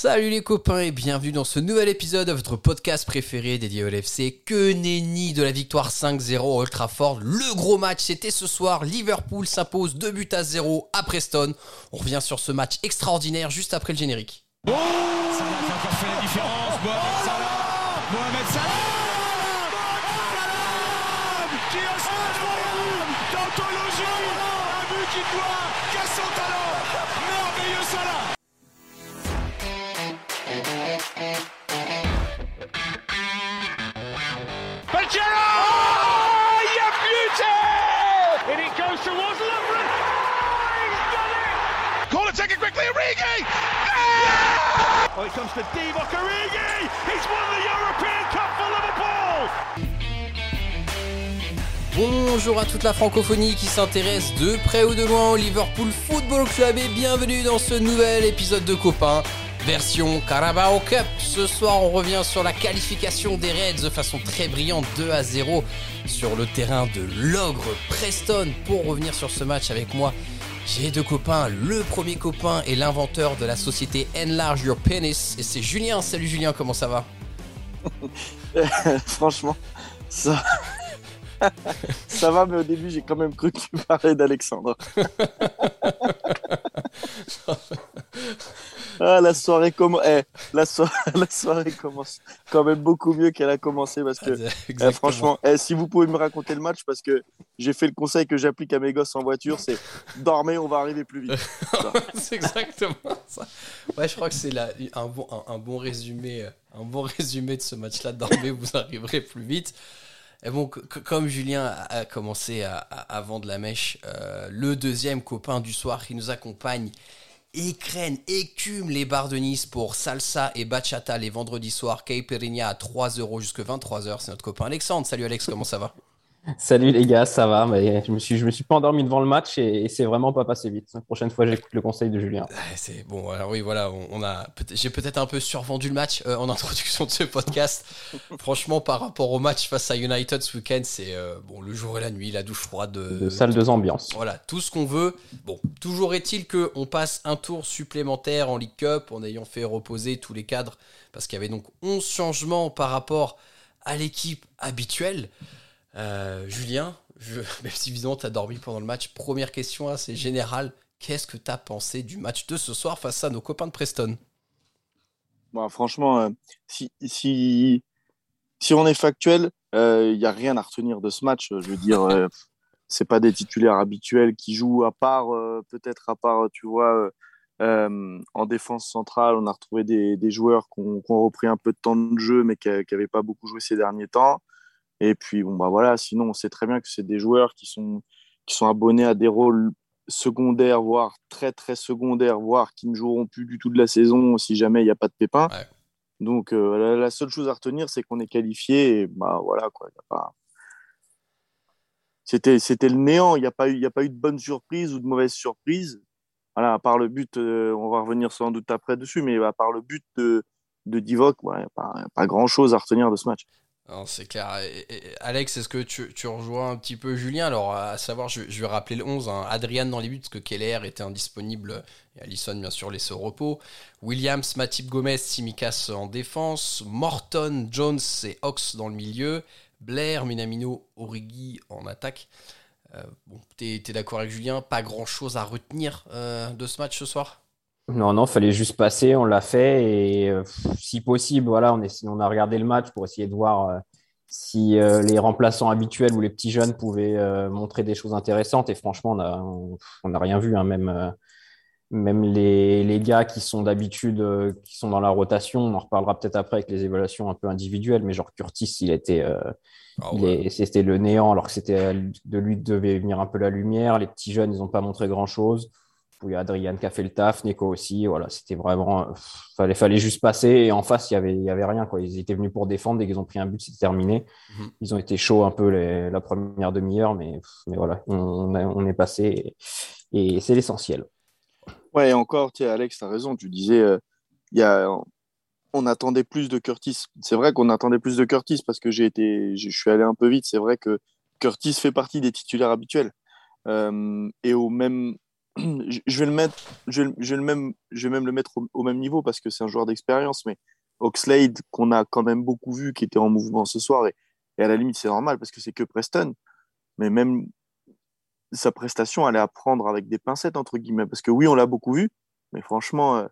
Salut les copains et bienvenue dans ce nouvel épisode de votre podcast préféré dédié au LFC. Que nenni de la victoire 5-0 au Old Trafford. Le gros match, c'était ce soir. Liverpool s'impose 2 buts à 0 à Preston. On revient sur ce match extraordinaire juste après le générique. Oh Salah qui a encore fait la différence. Mohamed Salah Mohamed Salah Qui a ce incroyable d'anthologie Un but qui doit qu'à son talent Merveilleux Salah Oh! Bonjour à toute la francophonie qui s'intéresse de près ou de loin au Liverpool Football Club et bienvenue dans ce nouvel épisode de Copains, version Carabao Cup. Ce soir, on revient sur la qualification des Reds de façon très brillante 2 à 0 sur le terrain de l'ogre Preston. Pour revenir sur ce match avec moi, j'ai deux copains. Le premier copain est l'inventeur de la société Enlarge Your Penis et c'est Julien. Salut Julien, comment ça va? Franchement, ça. ça va, mais au début, j'ai quand même cru que tu parlais d'Alexandre. ah, la soirée, commence. eh, la, so- la soirée commence quand même beaucoup mieux qu'elle a commencé parce que, eh, Exactement. franchement, eh, si vous pouvez me raconter le match, parce que j'ai fait le conseil que j'applique à mes gosses en voiture, c'est dormez, on va arriver plus vite. c'est exactement ça. Ouais, je crois que c'est la- un, bon, un, un bon résumé, euh, un bon résumé de ce match-là. Dormez, vous arriverez plus vite. Et bon, comme Julien a a commencé à, à- à vendre la mèche, euh, le deuxième copain du soir qui nous accompagne écrène, écume les bars de Nice pour salsa et bachata les vendredis soirs. Caipirinha à 3 euros jusque 23 heures. C'est notre copain Alexandre. Salut Alex, comment ça va? Salut les gars, ça va? Mais je me suis, je me suis pas endormi devant le match et, et c'est vraiment pas passé vite. La prochaine fois, j'écoute le conseil de Julien. C'est bon. Alors oui, voilà, on, on a. peut- J'ai peut-être un peu survendu le match euh, en introduction de ce podcast. Franchement, par rapport au match face à United ce week-end, c'est euh, bon le jour et la nuit, la douche froide, de, De salle de ambiance. Voilà, tout ce qu'on veut. Bon, toujours est-il que on passe un tour supplémentaire en League Cup en ayant fait reposer tous les cadres parce qu'il y avait donc 11 changements par rapport à l'équipe habituelle. Euh, Julien, je, même si évidemment tu as dormi pendant le match, première question assez générale. Qu'est-ce que tu as pensé du match de ce soir face à nos copains de Preston? Bon, franchement, euh, si, si, si on est factuel, il n'y a rien à retenir de ce match. Je veux dire, euh, c'est pas des titulaires habituels qui jouent, à part, euh, peut-être à part, tu vois, euh, euh, en défense centrale, on a retrouvé des, des joueurs qui ont, qui ont repris un peu de temps de jeu, mais qui n'avaient pas beaucoup joué ces derniers temps. Et puis, bon, bah voilà, sinon, on sait très bien que c'est des joueurs qui sont, qui sont abonnés à des rôles secondaires, voire très, très secondaires, voire qui ne joueront plus du tout de la saison si jamais il n'y a pas de pépin. Ouais. Donc, euh, la, la seule chose à retenir, c'est qu'on est qualifié. Et bah voilà, quoi. y a pas... C'était, c'était le néant. Il n'y a, pas eu- y a pas eu de bonne surprise ou de mauvaise surprise. Voilà, à part le but, euh, on va revenir sans doute après dessus, mais à part le but de, de Divock, il n'y a pas, a pas grand-chose à retenir de ce match. C'est clair. Alex, est-ce que tu, rejoins un petit peu Julien? Alors, à savoir, je, vais rappeler le 11. hein. Adrian dans les buts, parce que Keller était indisponible. Et Allison, bien sûr, laissé au repos. Williams, Matip Gomez, Simicas en défense. Morton, Jones et Ox dans le milieu. Blair, Minamino, Origi en attaque. Euh, bon, t'es es, d'accord avec Julien? Pas grand-chose à retenir euh, de ce match ce soir? Non, non, fallait juste passer, on l'a fait et euh, si possible, voilà, on, est, on a regardé le match pour essayer de voir euh, si euh, les remplaçants habituels ou les petits jeunes pouvaient montrer des choses intéressantes et franchement, on n'a rien vu, hein, même, même les, les gars qui sont d'habitude, qui sont dans la rotation, on en reparlera peut-être après avec les évaluations un peu individuelles, mais genre Curtis, il était, Ah ouais. C'était le néant, alors que c'était de lui devait venir un peu la lumière. Les petits jeunes, ils n'ont pas montré grand-chose. Il y a Adrien qui a fait le taf, Nico aussi. Voilà, c'était vraiment. Fallait, fallait juste passer. Et en face, il n'y avait, il y avait rien. Quoi. Ils étaient venus pour défendre. Dès qu'ils ont pris un but, c'était terminé. Mhm. Ils ont été chauds un peu les- la première demi-heure. Mais, mais voilà, on, on a- on est passé. Et, et c'est l'essentiel. Ouais, et encore, tu Alex, tu as raison. Tu disais, euh, il y a, on attendait plus de Curtis. C'est vrai qu'on attendait plus de Curtis parce que j'ai été, je suis allé un peu vite. C'est vrai que Curtis fait partie des titulaires habituels. Euh, et au même, je vais le mettre, je vais, le même, je vais même le mettre au, même niveau parce que c'est un joueur d'expérience, mais Oxlade, qu'on a quand même beaucoup vu, qui était en mouvement ce soir, et, et à la limite, c'est normal parce que c'est que Preston, mais même sa prestation, elle est à prendre avec des pincettes, entre guillemets, parce que oui, on l'a beaucoup vu, mais franchement, euh,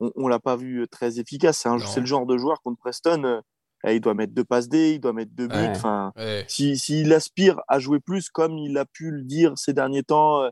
on ne l'a pas vu très efficace. C'est le genre de joueur contre Preston, euh, eh, il doit mettre deux passes D, il doit mettre deux buts. Enfin, s'il aspire à jouer plus, comme il a pu le dire ces derniers temps, euh,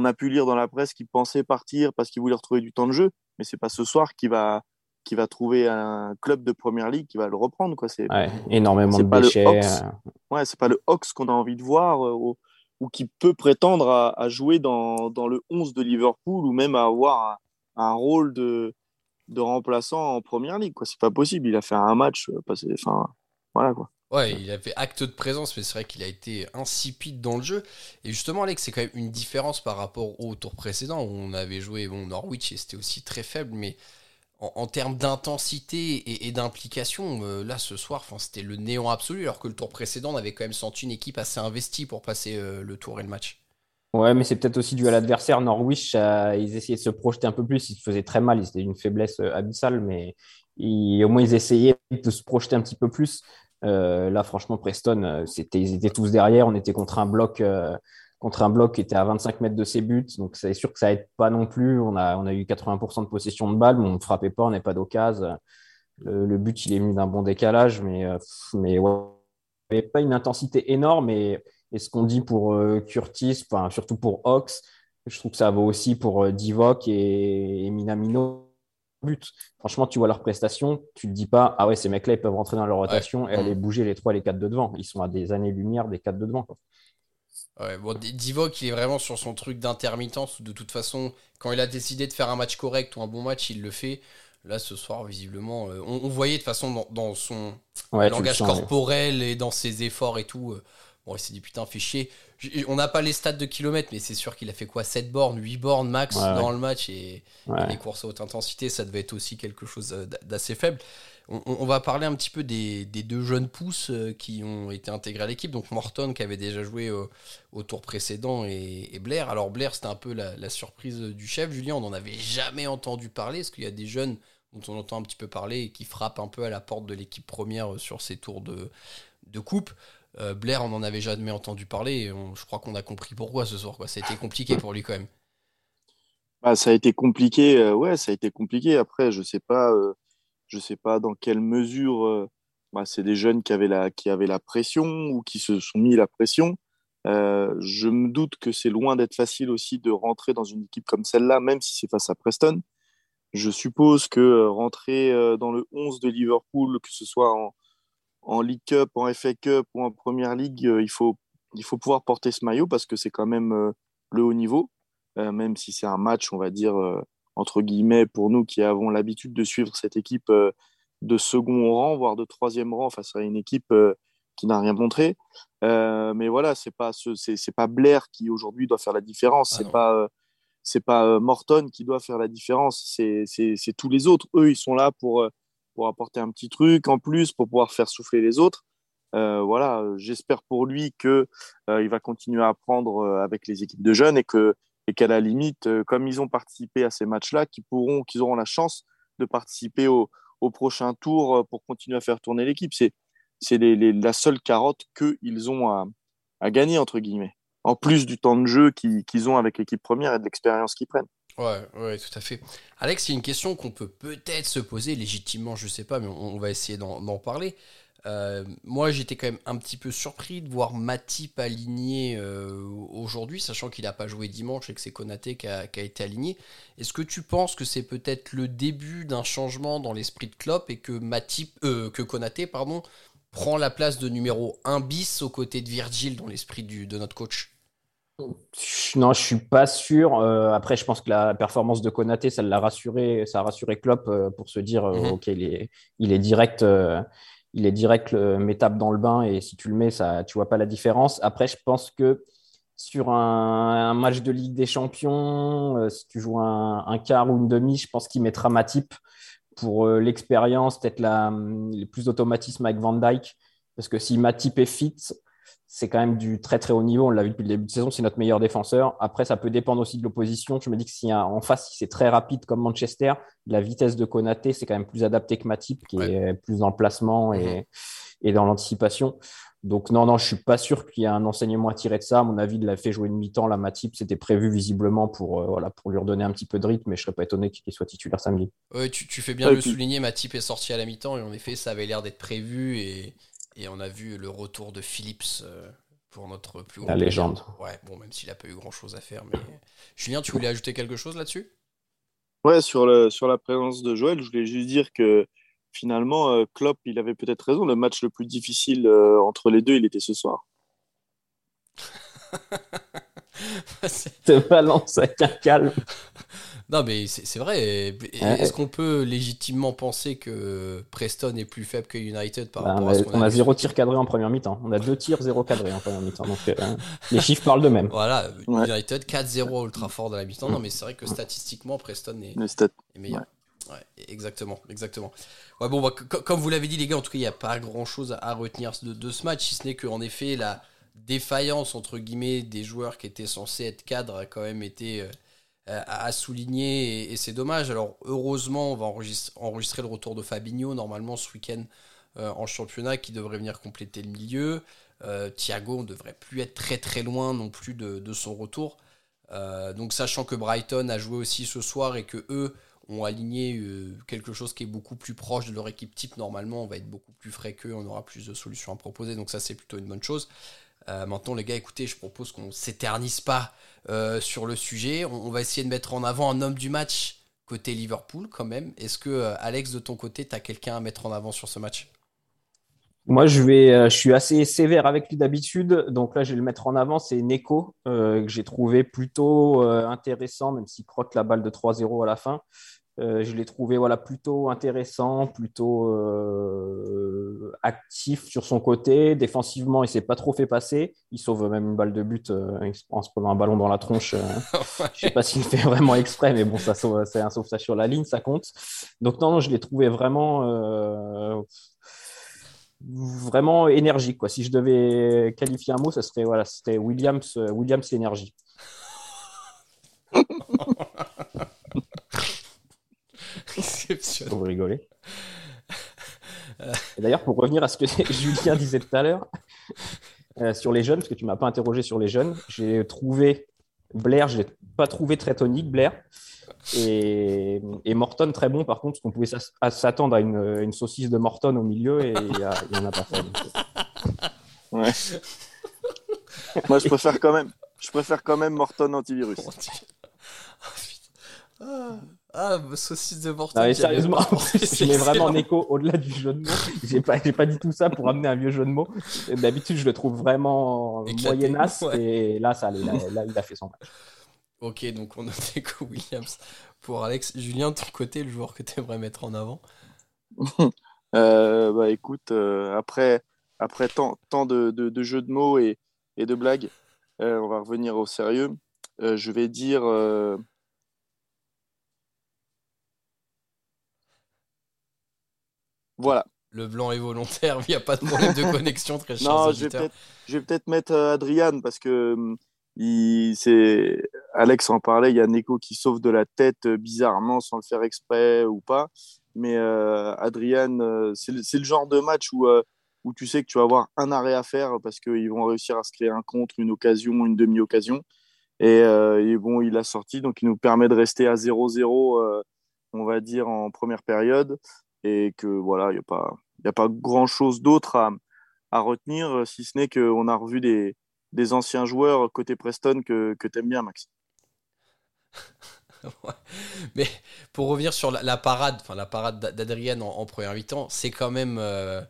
on a pu lire dans la presse qu'il pensait partir parce qu'il voulait retrouver du temps de jeu, mais c'est pas ce soir qu'il va qui va trouver un club de première ligue qui va le reprendre quoi c'est énormément de déchets ouais c'est pas le Hawks qu'on a envie de voir euh, ou, qui peut prétendre à, jouer dans, dans, le 11 de Liverpool ou même à avoir un rôle de de remplaçant en première ligue. Quoi. C'est pas possible. Il a fait un match euh. Enfin, voilà quoi. Ouais, il avait acte de présence, mais c'est vrai qu'il a été insipide dans le jeu. Et justement, Alex, c'est quand même une différence par rapport au tour précédent où on avait joué bon, Norwich et c'était aussi très faible, mais en, termes d'intensité et, d'implication, euh, là ce soir, c'était le néant absolu, alors que le tour précédent, on avait quand même senti une équipe assez investie pour passer euh, le tour et le match. Ouais, mais c'est peut-être aussi dû à l'adversaire. Norwich, ils essayaient de se projeter un peu plus. Ils se faisaient très mal. Ils étaient d'une faiblesse euh, abyssale, mais au moins ils essayaient de se projeter un petit peu plus. Euh, là, franchement, Preston, euh, ils étaient tous derrière. On était contre un bloc, contre un bloc qui était à 25 mètres de ses buts. Donc, c'est sûr que ça aide pas non plus. On a, eu 80% de possession de balle, mais on ne frappait pas. On n'est pas d'occasion. Le, but, il est mis d'un bon décalage, mais, mais ouais, il n'y avait pas une intensité énorme. Et et ce qu'on dit pour euh, Curtis, enfin, surtout pour Ox, je trouve que ça vaut aussi pour euh, et, Minamino. But. Franchement, tu vois leurs prestations, tu te dis pas, ah ouais, ces mecs-là, ils peuvent rentrer dans leur rotation et aller bouger les trois, les quatre de devant. Ils sont à des années-lumière des quatre de devant. Ouais, bon, Divock, il est vraiment sur son truc d'intermittence. De toute façon, quand il a décidé de faire un match correct ou un bon match, il le fait. Là, ce soir, visiblement, euh, on, voyait de façon dans, son langage corporel et dans ses efforts et tout. Bon, il s'est dit putain, fait chier. On n'a pas les stats de kilomètres, mais c'est sûr qu'il a fait quoi? 7 bornes, 8 bornes max dans le match et, les courses à haute intensité, ça devait être aussi quelque chose euh, d'assez faible. On, va parler un petit peu des, deux jeunes pousses euh, qui ont été intégrés à l'équipe. Donc Morton qui avait déjà joué au, tour précédent et, Blair. Alors Blair, c'était un peu la, surprise du chef. Julien, on n'en avait jamais entendu parler. Est-ce qu'il y a des jeunes dont on entend un petit peu parler et qui frappent un peu à la porte de l'équipe première sur ces tours de, de coupe? Euh, Blair, on n'en avait jamais entendu parler. je crois qu'on a compris pourquoi ce soir. Quoi. Ça a été compliqué pour lui quand même. Bah, ça a été compliqué. Euh, ouais, ça a été compliqué. Après, je sais pas, euh, sais pas dans quelle mesure. Bah, c'est des jeunes qui avaient la, qui avaient la pression ou qui se sont mis la pression. je me doute que c'est loin d'être facile aussi de rentrer dans une équipe comme celle-là, même si c'est face à Preston. Je suppose que rentrer dans le 11 de Liverpool, que ce soit en, en League Cup, en FA Cup ou en Première Ligue, euh, il, faut, il faut pouvoir porter ce maillot parce que c'est quand même euh, le haut niveau, euh, même si c'est un match, on va dire, entre guillemets, pour nous qui avons l'habitude de suivre cette équipe de second rang, voire de troisième rang face à une équipe qui n'a rien montré. mais voilà, c'est pas c'est pas Blair qui aujourd'hui doit faire la différence. Ah c'est pas c'est pas Morton qui doit faire la différence. C'est tous les autres. Eux, ils sont là pour pour apporter un petit truc en plus, pour pouvoir faire souffler les autres. Euh, voilà, j'espère pour lui que euh, il va continuer à apprendre euh, avec les équipes de jeunes et que et qu'à la limite, comme ils ont participé à ces matchs-là, qu'ils pourront, qu'ils auront la chance de participer au, prochain tour pour continuer à faire tourner l'équipe. C'est c'est la seule carotte qu'ils ont à, gagner entre guillemets, en plus du temps de jeu qu'ils ont avec l'équipe première et de l'expérience qu'ils prennent. Ouais, ouais, tout à fait. Alex, il y a une question qu'on peut peut-être se poser, légitimement, je sais pas, mais on, va essayer d'en parler. Euh, moi, j'étais quand même un petit peu surpris de voir Matip aligné euh, aujourd'hui, sachant qu'il n'a pas joué dimanche et que c'est Konaté qui a, été aligné. Est-ce que tu penses que c'est peut-être le début d'un changement dans l'esprit de Klopp et que Matip, euh, que Konaté, pardon, prend la place de numéro 1 bis aux côtés de Virgil dans l'esprit de notre coach? Non, je suis pas sûr. Euh, après, je pense que la performance de Konaté, ça l'a rassuré, ça a rassuré Klopp euh, pour se dire, euh, mhm. ok, il est, il est direct, il est direct métable dans le bain et si tu le mets, ça, tu vois pas la différence. Après, je pense que sur un, match de Ligue des Champions, si tu joues un, quart ou une demi, je pense qu'il mettra Matip pour l'expérience, peut-être la, plus d'automatisme avec Van Dyke, parce que si Matip est fit c'est quand même du très très haut niveau. On l'a vu depuis le début de saison, c'est notre meilleur défenseur. Après, ça peut dépendre aussi de l'opposition. Je me dis que si en face, si c'est très rapide comme Manchester, la vitesse de Konaté, c'est quand même plus adapté que Matip, qui est plus dans le placement et, et dans l'anticipation. Donc non, non, je suis pas sûr qu'il y ait un enseignement à tirer de ça. À mon avis, il l'a fait jouer une mi-temps. La Matip, c'était prévu visiblement pour, euh, voilà, pour lui redonner un petit peu de rythme, mais je serais pas étonné qu'il soit titulaire samedi. Oui, tu, tu fais bien de le souligner. Matip est sorti à la mi-temps et en effet, ça avait l'air d'être prévu et, et, on a vu le retour de Phillips euh, pour notre plus La légende. Ouais, bon, même s'il a pas eu grand-chose à faire. Mais Julien, tu voulais ajouter quelque chose là-dessus? Ouais, sur, le, sur la présence de Joël, je voulais juste dire que finalement, euh, Klopp, il avait peut-être raison. Le match le plus difficile euh, entre les deux, il était ce soir. Te balance avec un calme. Non, mais c'est vrai. Est-ce qu'on peut légitimement penser que Preston est plus faible que United par bah, rapport à ce qu'on On a zéro tir cadré en première mi-temps. On a deux tirs, zéro cadré en première mi-temps. Donc euh, les chiffres parlent d'eux-mêmes. Voilà, United 4-0 ultra fort dans la mi-temps. Non, mais c'est vrai que statistiquement, Preston est, est meilleur. Ouais, exactement, exactement. Ouais, bon, bah, comme vous l'avez dit, les gars, en tout cas, il n'y a pas grand chose à retenir de, ce match, si ce n'est qu'en effet, la défaillance, entre guillemets, des joueurs qui étaient censés être cadres a quand même été euh, à souligner et, c'est dommage. Alors, heureusement, on va enregistrer, le retour de Fabinho, normalement, ce week-end euh, en championnat, qui devrait venir compléter le milieu. Euh, Thiago, on devrait plus être très très loin non plus de, son retour. donc, sachant que Brighton a joué aussi ce soir et que eux ont aligné euh, quelque chose qui est beaucoup plus proche de leur équipe type. Normalement, on va être beaucoup plus frais qu'eux, on aura plus de solutions à proposer. Donc ça, c'est plutôt une bonne chose. Euh, maintenant, les gars, écoutez, je propose qu'on s'éternise pas euh, sur le sujet. On, va essayer de mettre en avant un homme du match côté Liverpool quand même. Est-ce que, Alex, de ton côté, tu as quelqu'un à mettre en avant sur ce match? Moi, je, vais, je suis assez sévère avec lui d'habitude. Donc là, je vais le mettre en avant. C'est Neko, que j'ai trouvé plutôt intéressant, même s'il croque la balle de 3-0 à la fin. Euh, je l'ai trouvé voilà, plutôt intéressant, plutôt euh, actif sur son côté. Défensivement, il ne s'est pas trop fait passer. Il sauve même une balle de but euh, en se prenant un ballon dans la tronche. je ne sais pas s'il fait vraiment exprès, mais bon, ça c'est un sauvetage sur la ligne, ça compte. Donc non, non je l'ai trouvé vraiment, vraiment énergique. Quoi. Si je devais qualifier un mot, ce serait voilà, c'était Williams, Williams énergie. Vous rigolez. D'ailleurs, pour revenir à ce que Julien disait tout à l'heure, euh, sur les jeunes, parce que tu ne m'as pas interrogé sur les jeunes, j'ai trouvé Blair, je ne l'ai pas trouvé très tonique, Blair. Et, Morton très bon, par contre, parce qu'on pouvait s'attendre à une, saucisse de Morton au milieu et il n'y en a pas fait. Ouais. Moi, je préfère quand même, je préfère quand même Morton antivirus. Ah, ah, saucisse de Morton. Non, sérieusement, je mets vraiment en écho au-delà du jeu de mots. J'ai pas, pas dit tout ça pour amener un vieux jeu de mots. D'habitude, je le trouve vraiment moyenasse. Et là, ça, là, il a fait son match. Ok, donc on a Neko Williams? Pour Alex. Julien, de ton côté, le joueur que tu aimerais mettre en avant? Euh, Bah écoute, euh, après, après tant, tant de, de, jeux de mots et, et de blagues, euh, on va revenir au sérieux. je vais dire Voilà. Le blanc est volontaire, il n'y a pas de problème de connexion, très cher. Non, je vais peut-être mettre euh, Adrian parce que hum, il, Alex en parlait, il y a Neko qui sauve de la tête euh, bizarrement sans le faire exprès ou pas. Mais euh, Adrian, c'est le, genre de match où, où tu sais que tu vas avoir un arrêt à faire parce qu'ils vont réussir à se créer un contre, une occasion, une demi-occasion. Et, et, bon, il a sorti, donc il nous permet de rester à 0-0, on va dire, en première période et que voilà, il n'y a pas, y a pas grand chose d'autre à, à, retenir, si ce n'est qu'on a revu des, des, anciens joueurs côté Preston que, que tu aimes bien, Max. Mais pour revenir sur la, parade, enfin la parade d'Adrienne en, première mi-temps, c'est quand même euh,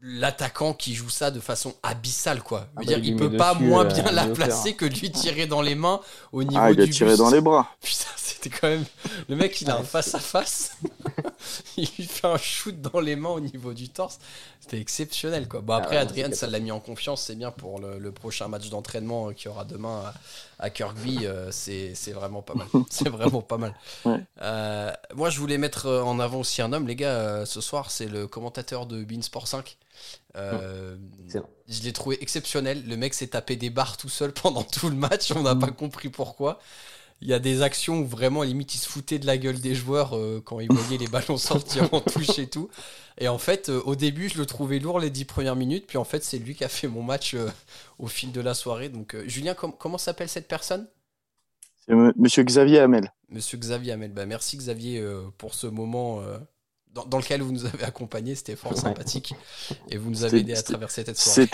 l'attaquant qui joue ça de façon abyssale, quoi. Ah dire, bah, il, peut pas moins euh, bien la placer que lui tirer dans les mains au niveau ah, il a tiré dans les bras. Putain, c'était quand même le mec, il a un face à face. il lui fait un shoot dans les mains au niveau du torse. C'était exceptionnel quoi. Bon Ah après ouais, Adrien ça l'a mis en confiance, c'est bien pour le, le prochain match d'entraînement euh, qu'il y aura demain à, à Kirkby, euh, c'est vraiment pas mal. C'est vraiment pas mal. Ouais. Euh, moi je voulais mettre euh, en avant aussi un homme, les gars, euh, ce soir c'est le commentateur de Beansport 5. Euh, Excellent. je l'ai trouvé exceptionnel. Le mec s'est tapé des barres tout seul pendant tout le match. On n'a pas compris pourquoi. Il y a des actions où vraiment, limite, il se foutait de la gueule des joueurs euh, quand il voyait les ballons sortir en touche et tout. Et en fait, euh, au début, je le trouvais lourd les dix premières minutes. Puis en fait, c'est lui qui a fait mon match euh, au fil de la soirée. Donc, euh, Julien, com- comment s'appelle cette personne? C'est M- Monsieur Xavier Hamel. Monsieur Xavier Hamel. Bah, merci Xavier euh, pour ce moment euh, dans, dans lequel vous nous avez accompagnés. C'était fort Ouais. sympathique. Et vous nous avez aidé à traverser cette soirée.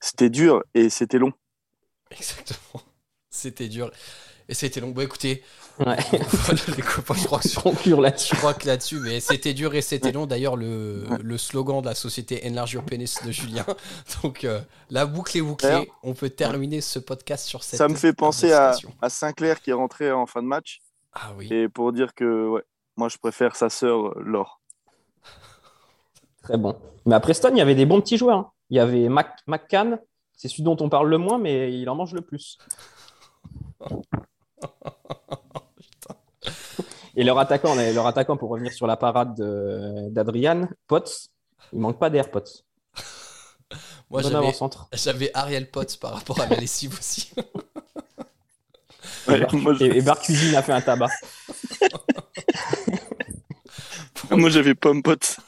C'était dur et c'était long. Exactement. C'était dur. Et c'était long. Bon, écoutez, Ouais. voilà, les copains, je crois que, Conclure là-dessus. je crois que là-dessus, mais c'était dur et c'était long. D'ailleurs, le, le slogan de la société Enlarge Your Penis de Julien. Donc, euh, la boucle est bouclée. On peut terminer ce podcast sur cette. Ça me fait penser à, à Sinclair qui est rentré en fin de match. Ah oui. Et pour dire que ouais, moi je préfère sa sœur Laure. Très bon. Mais à Preston, il y avait des bons petits joueurs. hein. Il y avait Mac McCann, c'est celui dont on parle le moins, mais il en mange le plus. Et leur attaquant, leur attaquant pour revenir sur la parade de- d'Adrian, Potts. Il manque pas d'air, Potts. Moi, bon j'avais, Ariel Potts par rapport à la lessive aussi. Ouais, Et Bar- moi, je- Et, et Bar Cuisine a fait un tabac. moi, j'avais Pomme Pote.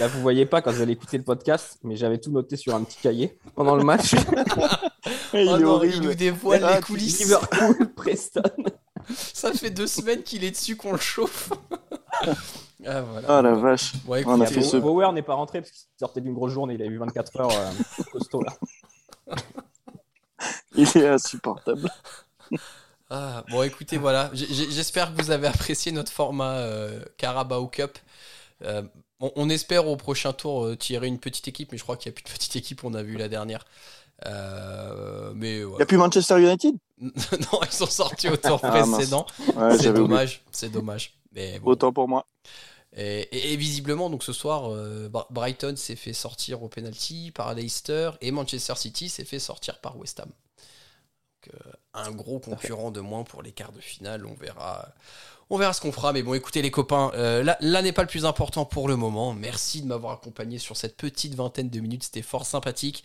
Là, vous voyez pas quand vous allez écouter le podcast, mais j'avais tout noté sur un petit cahier pendant le match. Il Oh est non, horrible. il nous dévoile Ah, les coulisses. Liverpool, Preston. Ça fait deux semaines qu'il est dessus qu'on le chauffe. ah, voilà. Ah la vache. Bon, On a écoutez, fait ce- Bauer n'est pas rentré parce qu'il sortait d'une grosse journée. Il a eu 24 heures euh, costaud là. Il est insupportable. Ah, bon, écoutez, voilà. J'espère que vous avez apprécié notre format euh, Carabao Cup. Euh, on, on espère au prochain tour euh, tirer une petite équipe, mais je crois qu'il n'y a plus de petite équipe. On a vu la dernière. Euh, mais Il n'y a plus Manchester United non, ils sont sortis au tour Ah, précédent. Ouais, c'est dommage. C'est dommage. Mais bon. Autant pour moi. Et, et- et visiblement, donc ce soir, euh, Br- Brighton s'est fait sortir au penalty par Leicester et Manchester City s'est fait sortir par West Ham. Donc, euh, un gros concurrent de moins pour les quarts de finale. On verra, on verra ce qu'on fera. Mais bon, écoutez les copains, euh, là, là n'est pas le plus important pour le moment. Merci de m'avoir accompagné sur cette petite vingtaine de minutes. C'était fort sympathique.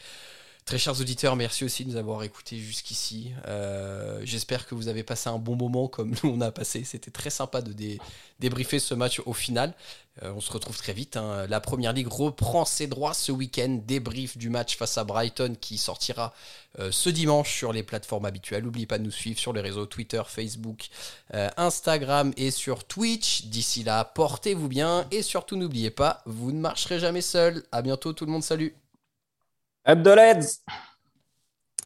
Très chers auditeurs, merci aussi de nous avoir écoutés jusqu'ici. Euh, J'espère que vous avez passé un bon moment comme nous on a passé. C'était très sympa de dé- débriefer ce match au final. Euh, on se retrouve très vite. hein. La Première Ligue reprend ses droits ce week-end. Débrief du match face à Brighton qui sortira euh, ce dimanche sur les plateformes habituelles. N'oubliez pas de nous suivre sur les réseaux Twitter, Facebook, Instagram et sur Twitch. D'ici là, portez-vous bien et surtout n'oubliez pas, vous ne marcherez jamais seul. À bientôt tout le monde, salut Up the Reds